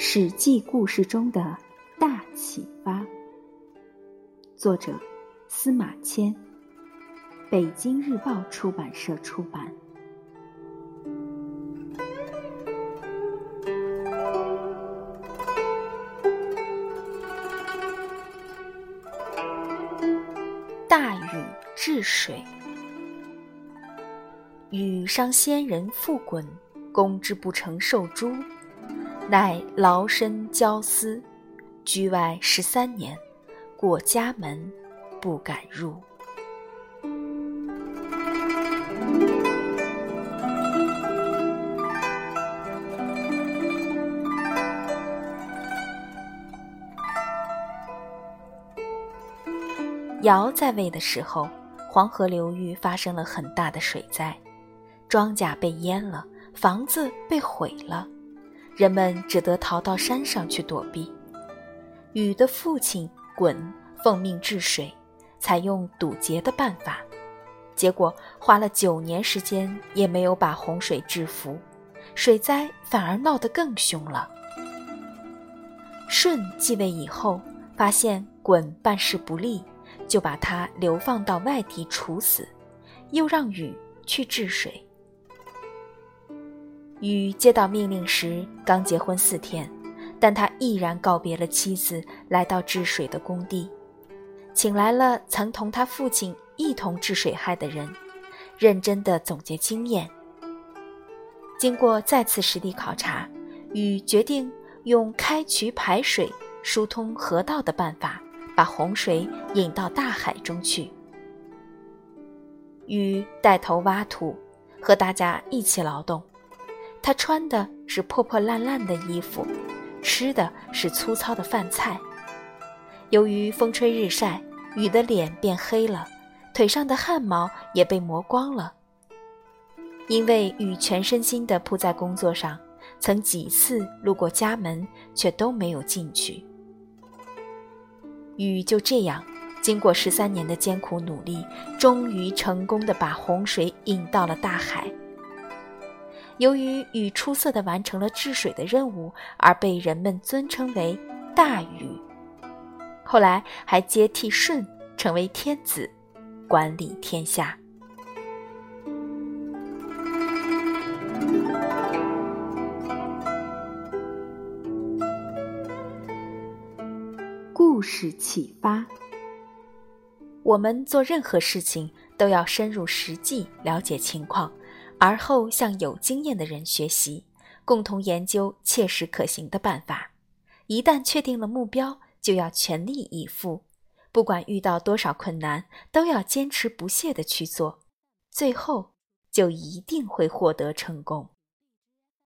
史记故事中的大启发，作者司马迁，北京日报出版社出版。大禹治水，禹伤先人复滚，攻之不成受诛。乃劳身焦思，居外十三年，过家门，不敢入。尧在位的时候，黄河流域发生了很大的水灾，庄稼被淹了，房子被毁了。人们只得逃到山上去躲避。禹的父亲鲧奉命治水，采用堵截的办法，结果花了九年时间也没有把洪水制服，水灾反而闹得更凶了。舜继位以后，发现鲧办事不力，就把他流放到外地处死，又让禹去治水。禹接到命令时刚结婚四天，但他毅然告别了妻子，来到治水的工地，请来了曾同他父亲一同治水害的人，认真地总结经验。经过再次实地考察，禹决定用开渠排水、疏通河道的办法，把洪水引到大海中去。禹带头挖土，和大家一起劳动。他穿的是破破烂烂的衣服，吃的是粗糙的饭菜。由于风吹日晒，禹的脸变黑了，腿上的汗毛也被磨光了。因为禹全身心地扑在工作上，曾几次路过家门，却都没有进去。禹就这样，经过十三年的艰苦努力，终于成功地把洪水引到了大海。由于禹出色地完成了治水的任务，而被人们尊称为大禹。后来还接替舜成为天子，管理天下。故事启发：我们做任何事情都要深入实际了解情况。而后向有经验的人学习，共同研究切实可行的办法。一旦确定了目标，就要全力以赴，不管遇到多少困难，都要坚持不懈地去做，最后就一定会获得成功。